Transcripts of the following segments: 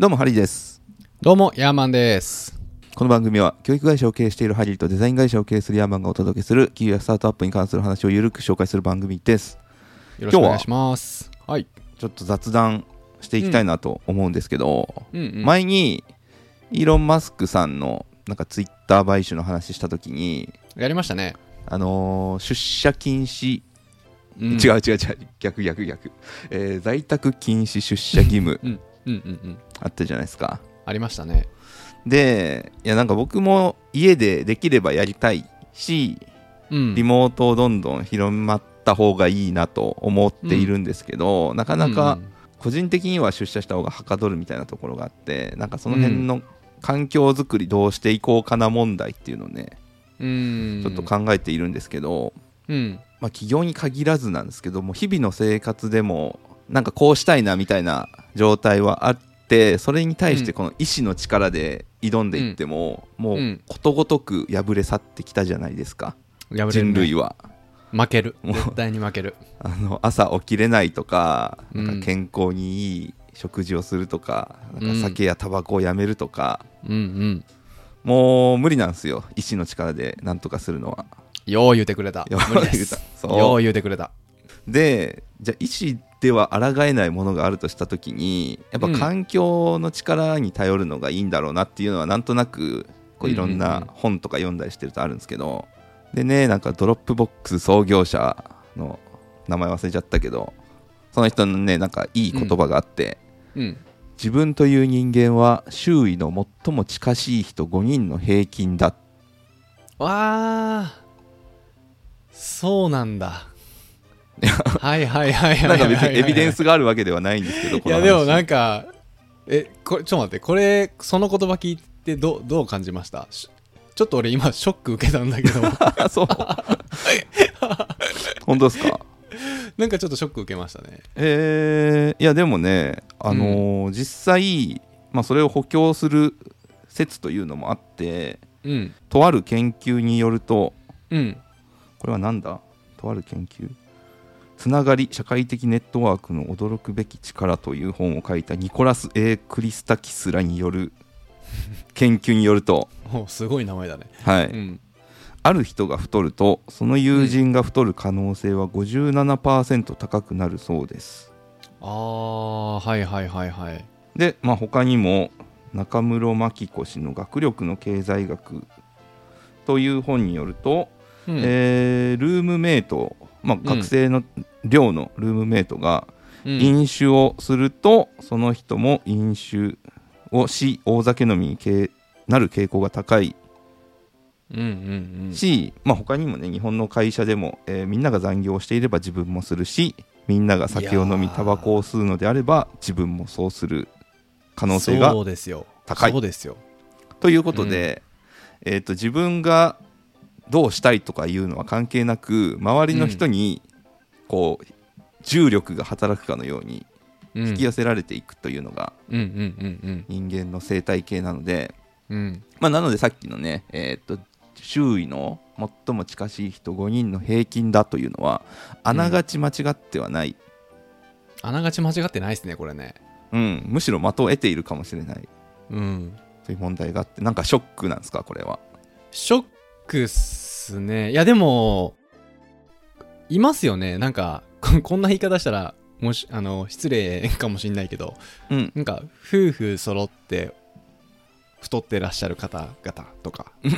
どうもハリーですどうも、ヤーマンです。この番組は教育会社を経営しているハリーとデザイン会社を経営するヤーマンがお届けする企業やスタートアップに関する話をゆるく紹介する番組ですよろしくお願いします。はい。ちょっと雑談していきたいなと思うんですけど、うんうん。前にイーロン・マスクさんのなんかツイッター買収の話した時にやりましたね。あのー出社禁止、うん違う違う違う逆逆逆、えー在宅禁止出社義務うんうんうんうん。あったじゃないですかありましたね。でいやなんか僕も家でできればやりたいしうん。リモートをどんどん広まった方がいいなと思っているんですけど、なかなか個人的には出社した方がはかどるみたいなところがあってなんかその辺の環境づくりどうしていこうかな問題っていうのをねうん。うん。ちょっと考えているんですけど、うん。まあ、企業に限らずなんですけども日々の生活でもなんかこうしたいなみたいな状態はあってそれに対してこの意志の力で挑んでいっても、もううんことごとく破れ去ってきたじゃないですか、人類は。負ける。絶対に負ける。あの朝起きれないとかうんなんか健康にいい食事をするとか,、うんなんか酒やタバコをやめるとかうんうん。もう無理なんですよ意志の力でなんとかするのは。よう言ってくれた。よう無理です。言うてくれた。でじゃあ意志では抗えないものがあるとした時にやっぱうん環境の力に頼るのがいいんだろうなっていうのはなんとなくこういろんうんうんうなん本とか読んだりしてるとあるんですけどでねなんかドロップボックス創業者の名前忘れちゃったけどその人のねなんかいい言葉があって、うん。自分という人間は周囲の最も近しい人5人の平均だわー。そうなんだ。はいはいはいはい。なんか別にエビデンスがあるわけではないんですけどいやでもなんかかえこれちょっと待ってこれその言葉聞いてどうどう感じました？しちょっと俺今ショック受けたんだけど。そう。本当ですか？なんかちょっとショック受けましたね。えー。いやでもね、あのー実際、まあ、それを補強する説というのもあってうん。とある研究によるとうん。これは何だ？とある研究？つながり社会的ネットワークの驚くべき力という本を書いたニコラス・ A・ クリスタキスらによる 研究によると、おすごい名前だね。はい。うんある人が太るとその友人が太る可能性は57%高くなるそうです。ああはいはいはいはい。で、まあ、他にも中室真紀子氏の「学力の経済学」という本によると、うん。えールームメイト、まあ、ん。学生の寮のルームメイトがうん。飲酒をすると、その人も飲酒をし大酒飲みにけなる傾向が高い。うんうんうん。し、まあ、他にもね日本の会社でも、えーみんなが残業をしていれば自分もするしみんなが酒を飲みタバコを吸うのであれば自分もそうする可能性がそうですよ。高い。そうですよ。ということで、えー、と自分がどうしたいとかいうのは関係なく周りの人にこう重力が働くかのようにうん。引き寄せられていくというのが人間の生態系なので、まあ、なのでさっきのね、えー、と周囲の最も近しい人5人の平均だというのはあながち間違ってはない、あながち間違ってないですねこれね。うん。むしろ的を得ているかもしれない。うん。という問題があってなんかショックなんですかこれは。ショックっすね。いや、でも、いますよね。なんか、こ こんな言い方したら、もし、あの、失礼かもしんないけど、うん。なんか、夫婦揃って、太ってらっしゃる方々とか、言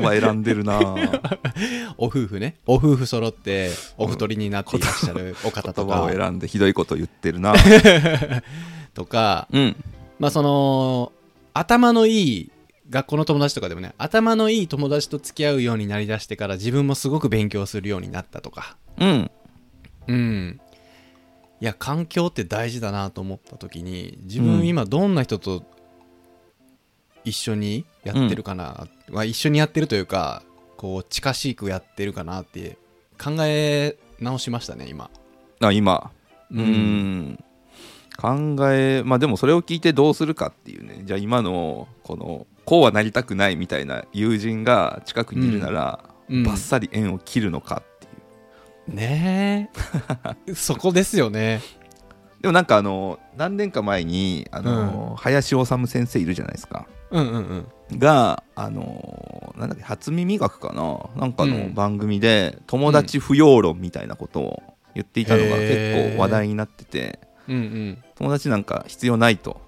葉選んでるなぁ。お夫婦ね、お夫婦揃って、お太りになっていらっしゃるお方と言葉をか、選んでひどいこと言ってるなとか、うん。まあ、その、頭のいい、学校の友達とかでもね、頭のいい友達と付き合うようになりだしてから自分もすごく勉強するようになったとか、うんうん。いや、環境って大事だなと思った時に、自うん分今どんな人と一緒にやってるかな、まあ一緒にやってるというか、こう、近しくやってるかなって考え直しましたね、今。あ今うう。ん考えまあでもそれを聞いてどうするかっていうね。じゃあ今のこのこうはなりたくないみたいな友人が近くにいるなら、うん。バッサリ縁を切るのかっていう。ねえ。そこですよね。でもなんかあの何年か前にあの、林修先生いるじゃないですか。うんうんうん。があのなんだっけ初耳学かな。なんかうん。の番組で、友達不要論みたいなことを言っていたのが結構話題になっててうん友達なんか必要ないと。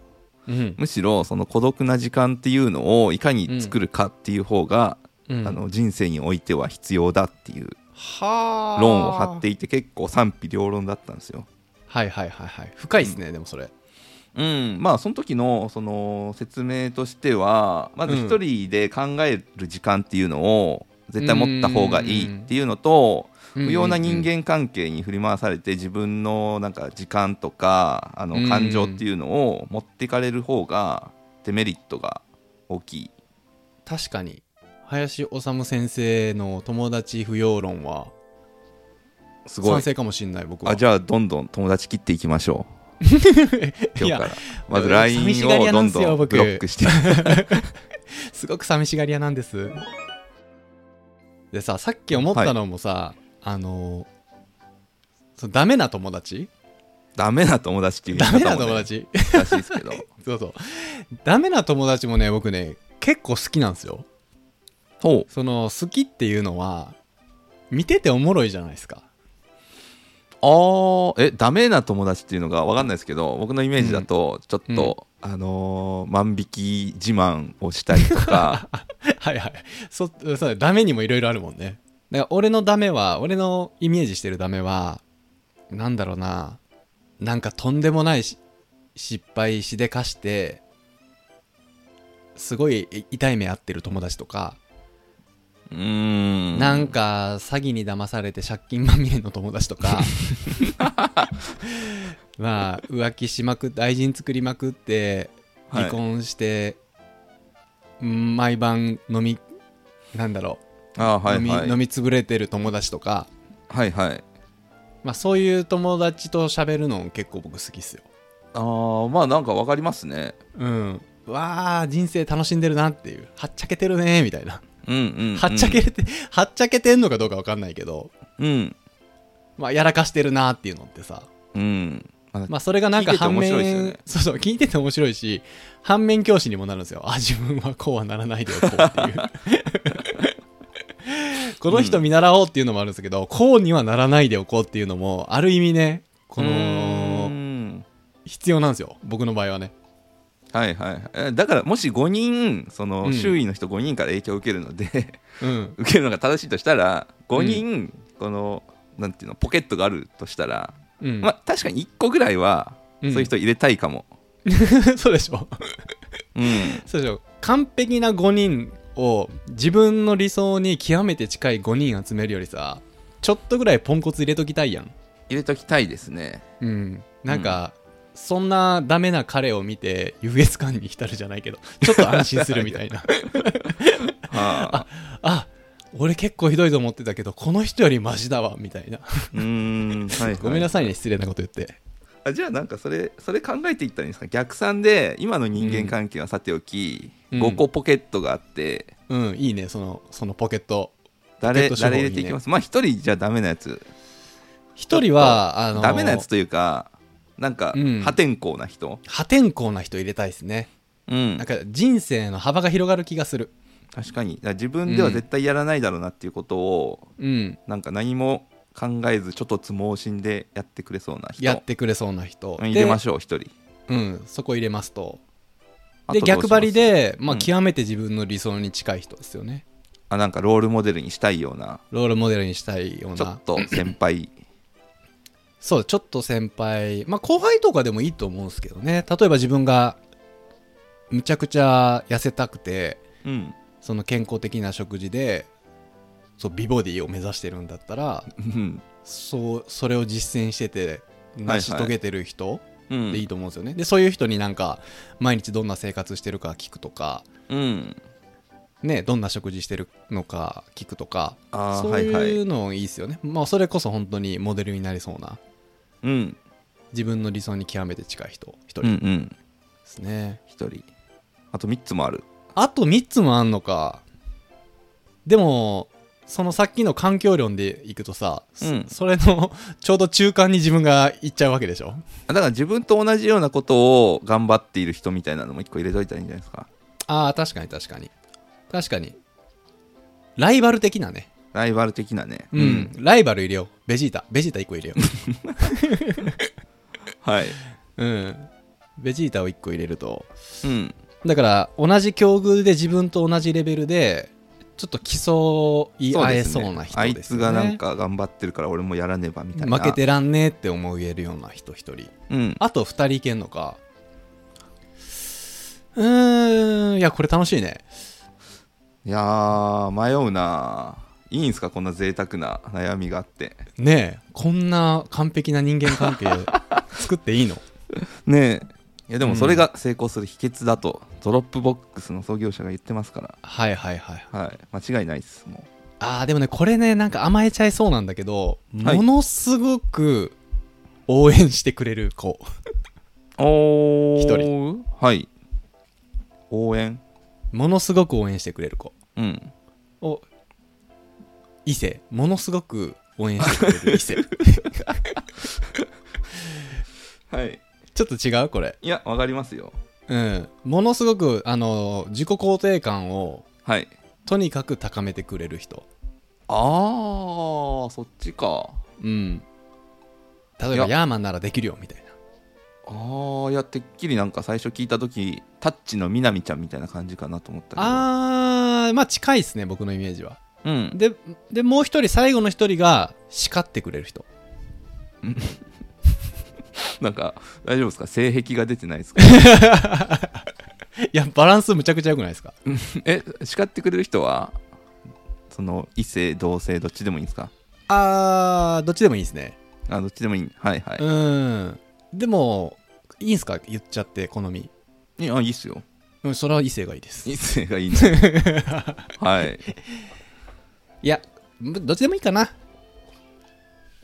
うん。うんむしろその孤独な時間っていうのをいかに作るかっていう方が、うん。あの人生においては必要だっていうはあ。論を張っていて結構賛否両論だったんですよ。はいはいはいはい。深いですね、でもそれ。うん、まあその時のその説明としてはまず一人で考える時間っていうのを絶対持った方がいいっていうのと、不要な人間関係に振り回されて自分のなんか時間とかあうんの感情っていうのを持っていかれる方がデメリットが大きい。確かに林修先生の友達不要論はすごい賛。成かもしんない僕はあじゃあどんどん友達切っていきましょう。い今日やからまず寂 LINE をどんどんブロックして。すごく寂しがり屋なんですでささっき思ったのもさ、あのそのダメな友達？ダメな友達っていうダメな友達？難しいですけど。そうそう。ダメな友達もね僕ね結構好きなんですよ。ほう。その好きっていうのは見てておもろいじゃないですか。あーえダメな友達っていうのが分かんないですけど僕のイメージだとちょっと、あのー万引き自慢をしたりとか。はいはい。そそうダメにもいろいろあるもんねだから俺のダメは俺のイメージしてるダメはなんだろうななんかとんでもないし失敗しでかしてすごい痛い目合ってる友達とか、うーん。なんか詐欺に騙されて借金まみれの友達とか まあ浮気しまくって愛人作りまくってはい。離婚して、うん毎晩飲みなんだろうあーはい。飲みはい飲み潰れてる友達とか、はいはい。まあ、そういう友達と喋るの結構僕好きっすよ。あーまあなんか分かりますね。うん。わあ人生楽しんでるなっていう。はっちゃけてるねみたいな、うんうん、うん、はっちゃけてはっちゃけてんのかどうか分かんないけど。うん。まあやらかしてるなっていうのってさ。うん。あまあそれがなんか反面、ね。そうそう聞いてて面白いし反面教師にもなるんですよ。あ自分はこうはならないでおこうっていうこの人見習おうっていうのもあるんですけど、こうにはならないでおこうっていうのもある意味ねこのん。必要なんですよ僕の場合はね。はいはい。えだからもし5人その、うん。周囲の人5人から影響を受けるのでうん。受けるのが正しいとしたら5人、このなんていうのポケットがあるとしたら、うん、まあ確かに1個ぐらいは、うん。そういう人入れたいかも、そうでしょ。うん、そうでしょ。完璧な5人を自分の理想に極めて近い5人集めるよりさちょっとぐらいポンコツ入れときたいやん。入れときたいですね。うん。なんか、そんなダメな彼を見て優越感に浸るじゃないけどちょっと安心するみたいな。はあ。あ俺結構ひどいと思ってたけどこの人よりマシだわみたいな。うーん。はい、はい、ごめんなさいね失礼なこと言ってあじゃあなんかそれそれ考えていったらいいんですか？逆算で今の人間関係はさておき、うん。5個ポケットがあってうんいいね。そのそのポケット。誰誰入れていきます？まあ一人じゃダメなやつ。一人はあのダメなやつというかなんかうん。破天荒な人。破天荒な人入れたいですね。うん。なんか人生の幅が広がる気がする。確かに。自分では絶対やらないだろうなっていうことを、うん。なんか何も考えずちょっとつ盲信でやってくれそうな人。やってくれそうな人。うん入れまししょう一人。ょううんそこ入れますと。あで逆張りで、まあ、うん極めて自分の理想に近い人ですよね、あなんかロールモデルにしたいような。ロールモデルにしたいような。ちょっと先輩。そうちょっと先輩。まあ後輩とかでもいいと思うんですけどね。例えば自分がむちゃくちゃ痩せたくてうん。その健康的な食事でそう美ボディを目指してるんだったらうん。そうそれを実践してて成し遂げてる人うん。でいいと思うんですよね、でそういう人になんか毎日どんな生活してるか聞くとかうん。ねどんな食事してるのか聞くとかそうはいはい。いうのいいですよね、まあそれこそ本当にモデルになりそうなうん。自分の理想に極めて近い人一人。でうんうん。すね、一人。あと3つもある。あと3つもあんのか。でもそのさっきの環境論でいくとさ、そうん。それの ちょうど中間に自分が行っちゃうわけでしょ？だから自分と同じようなことを頑張っている人みたいなのも一個入れといたらいいんじゃないですか？ああ確かに確かに。確かに。ライバル的なね。ライバル的なね。うん、ライバル入れよう。ベジータ。ベジータ1個入れよ はい、ううん。ベジータを1個入れると。うん、だから同じ境遇で自分と同じレベルでちょっと競い合えそうな人あいですよね。つがなんか頑張ってるから俺もやらねばみたいな。負けてらんねえって思えるような人一人。うん。あと2人いけんのか。うーん。いやこれ楽しいね。いやー迷うな。いいんすかこんな贅沢な悩みがあって。ねえ。こんな完璧な人間関係作っていいの？ねえいやでもそれが成功する秘訣だと、ドロップボックスの創業者が言ってますかはいはいはいらはい。間違いないですもあーでもねこれねなんか甘えちゃいそうなんだけど、はい。ものすごく応援してくれる子。うお一人。はい。応援。ものすごく応援してくれる子。うん。を異性ものすごく応援してくれる異性 はいちょっと違う？これ。いやわかりますよ。うん。ものすごくあの自己肯定感をはい。とにかく高めてくれる人。あーそっちか。うん。例えいや。ばヤーマンならできるよみたいな。あーいやてっきりなんか最初聞いた時タッチのみなみちゃんみたいな感じかなと思ったけど。あーまあ近いですね僕のイメージは。うん。ででもう一人最後の一人が叱ってくれる人 なんか大丈夫ですか？性癖が出てないですか？いやバランスむちゃくちゃ良くないですか？え叱ってくれる人はその異性同性どっちでもいいんですか？あーどっちでもいいですね。あどっちでもいいはいはい、うん。でもいいんすか？言っちゃって好み。いやいいっすよ。うんそれは異性がいいです。異性がいいねはい。いやどっちでもいいかな。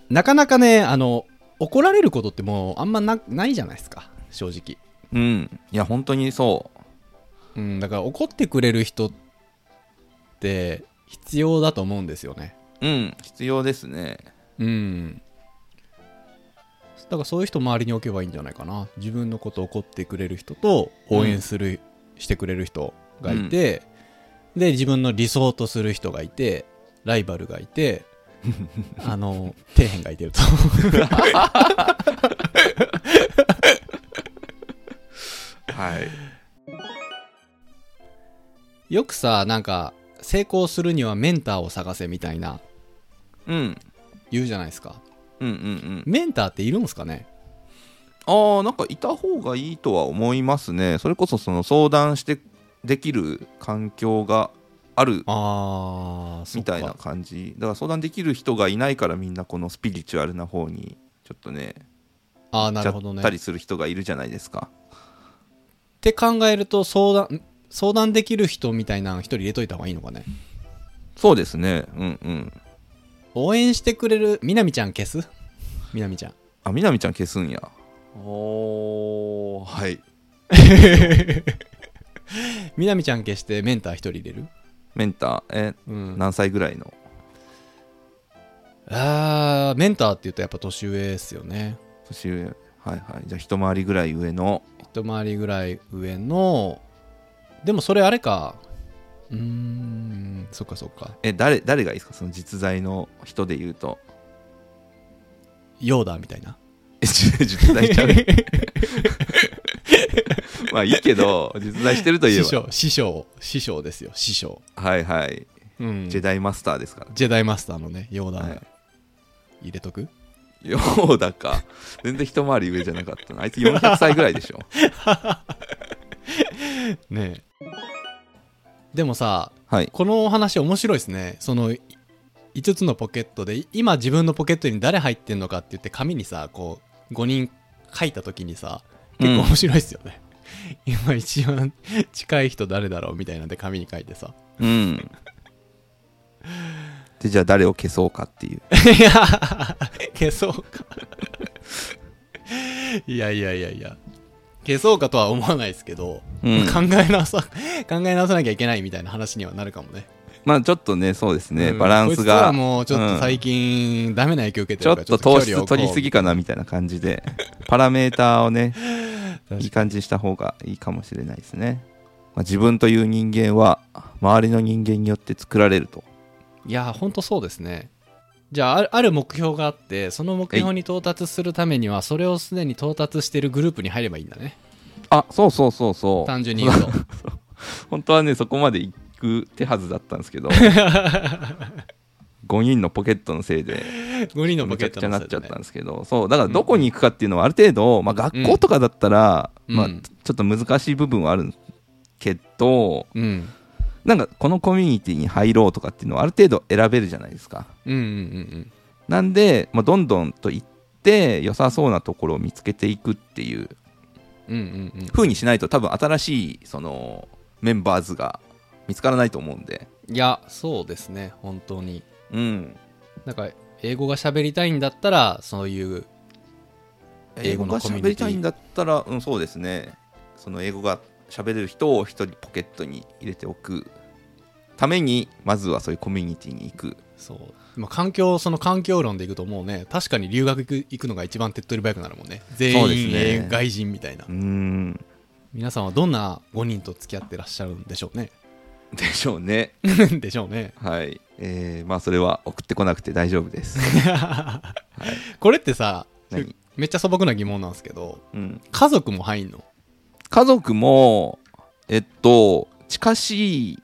なかなかねあの怒られることってもうあんまなないじゃないですか。正直。うん。いや本当にそう。ん。だから怒ってくれる人って必要だと思うんですよね。ううん。必要ですね。うん。だからそういう人周りに置けばいいんじゃないかな。自分のことを怒ってくれる人と応援する、してくれる人がいて、で自分の理想とする人がいてライバルがいてあの底辺がいてると。はい。よくさなんか成功するにはメンターを探せみたいなうん。言うじゃないですか。うんうんうん。メンターっているんですかね？ああなんかいた方がいいとは思いますね。それこそその相談してできる環境があるみたいな感じ。だから相談できる人がいないからみんなこのスピリチュアルな方にちょっとねああなるほどね。ったりする人がいるじゃないですか。って考えると相談相談できる人みたいなの一人入れといた方がいいのかね。そうですね。うんうん。応援してくれるみなみちゃん消す？みなみちゃん。あみなみちゃん消すんや。おー。はい。みなみちゃん消してメンター一人入れる？メンターえうん。何歳ぐらいの？あーメンターって言うとやっぱ年上ですよね。年上。はいはい。じゃあ一回りぐらい上の？一回りぐらい上のでもそれあれか。うーん。そっかそっか。え誰誰がいいですか？その実在の人で言うと。ヨーダーみたいな。え実 実在しちゃう？まあいいけど 実在してるといえば。師匠師匠師匠ですよ師匠。はいはい。うん。ジェダイマスターですから。ジェダイマスターのねヨーダー、はい。入れとく？ヨーダか全然一回り上じゃなかったな。あいつ400歳ぐらいでしょ。ねえ。でもさはい。このお話面白いですね。その5つのポケットで今自分のポケットに誰入ってんのかって言って紙にさこう5人書いた時にさ結構面白いですよね、今一番近い人誰だろうみたいなんで紙に書いてさ。うん。でじゃあ誰を消そうかっていう。いや消そうか。いやいやいやいや。消そうかとは思わないですけど、うん。考え直さ考え直さなきゃいけないみたいな話にはなるかもね。まあちょっとねそうですね、うん。バランスがもうちょっと最近、ダメな影響受けてちょるからっと糖質取りすぎかなみたいな感じで。パラメーターをねいい感じにした方がいいかもしれないですね、まあ、自分という人間は周りの人間によって作られると。いやほんとそうですね。じゃあある目標があってその目標に到達するためにはそれをすでに到達してるグループに入ればいいんだね。あそうそうそうそう。単純に言うと。本当はねそこまで行く手はずだったんですけど 5人のポケットのせいで5人のポめちゃくちゃケットのなっちゃったんですけどそうだからどこに行くかっていうのはある程度、まあ、学校とかだったら、まあ、ちょっと難しい部分はあるけどうん。なんかこのコミュニティに入ろうとかっていうのはある程度選べるじゃないですか。なんで、まあ、どんどんと行って良さそうなところを見つけていくっていううんうにしないと多分新しいそのメンバーズが見つからないと思うん。でいやそうですね本当にうん。なんか英語が喋りたいんだったらそういう英英語が語のコミュニティ。喋りたいんだったら、うん、そうですね。その英語が喋れる人を一人ポケットに入れておくためにまずはそういうコミュニティに行く。そう、まあ、環境その環境論でいくともうね確かに留学行くのが一番手っ取り早くなるもんね。全員、ね。外人みたいな。うーん。皆さんはどんな5人と付き合ってらっしゃるんでしょうね でしょうね。でしょうね。はい。えー、まあそれは送ってこなくて大丈夫です、これってさ何？めっちゃ素朴な疑問なんですけどうん、家族も入んの？家族もえっと近しい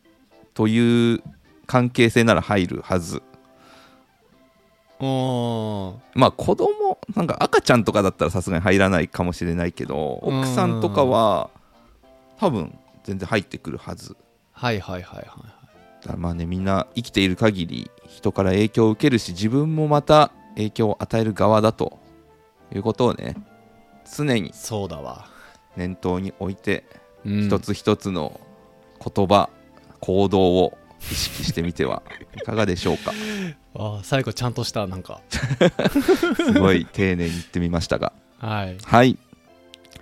という関係性なら入るはず。まあ子供なんか赤ちゃんとかだったらさすがに入らないかもしれないけどうん奥さんとかは多分全然入ってくるはずはいはいはいはいだまあねみんな生きている限り人から影響を受けるし自分もまた影響を与える側だと。いうことをね常にそうだわ、念頭に置いてうん、一つ一つの言葉行動を意識してみては いかがでしょうか。あー最後ちゃんとしたなんか。すごい丁寧に言ってみましたが。はい。はい、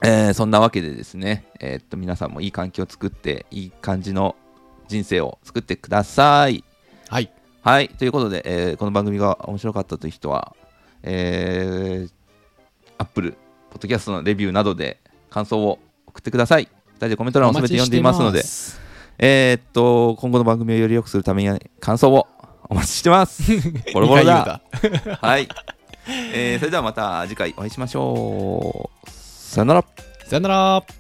えーそんなわけでですね、えーっと皆さんもいい環境を作っていい感じの人生を作ってください。はい。はい。ということで、えーこの番組が面白かったという人はえー、Apple ポッドキャストのレビューなどで感想を送ってください。2人でコメント欄を全て読んでいますのでえーっと今後の番組をより良くするために感想をお待ちしてます。ボロボロだ。はい、えーそれではまた次回お会いしましょうさよなら。さよなら。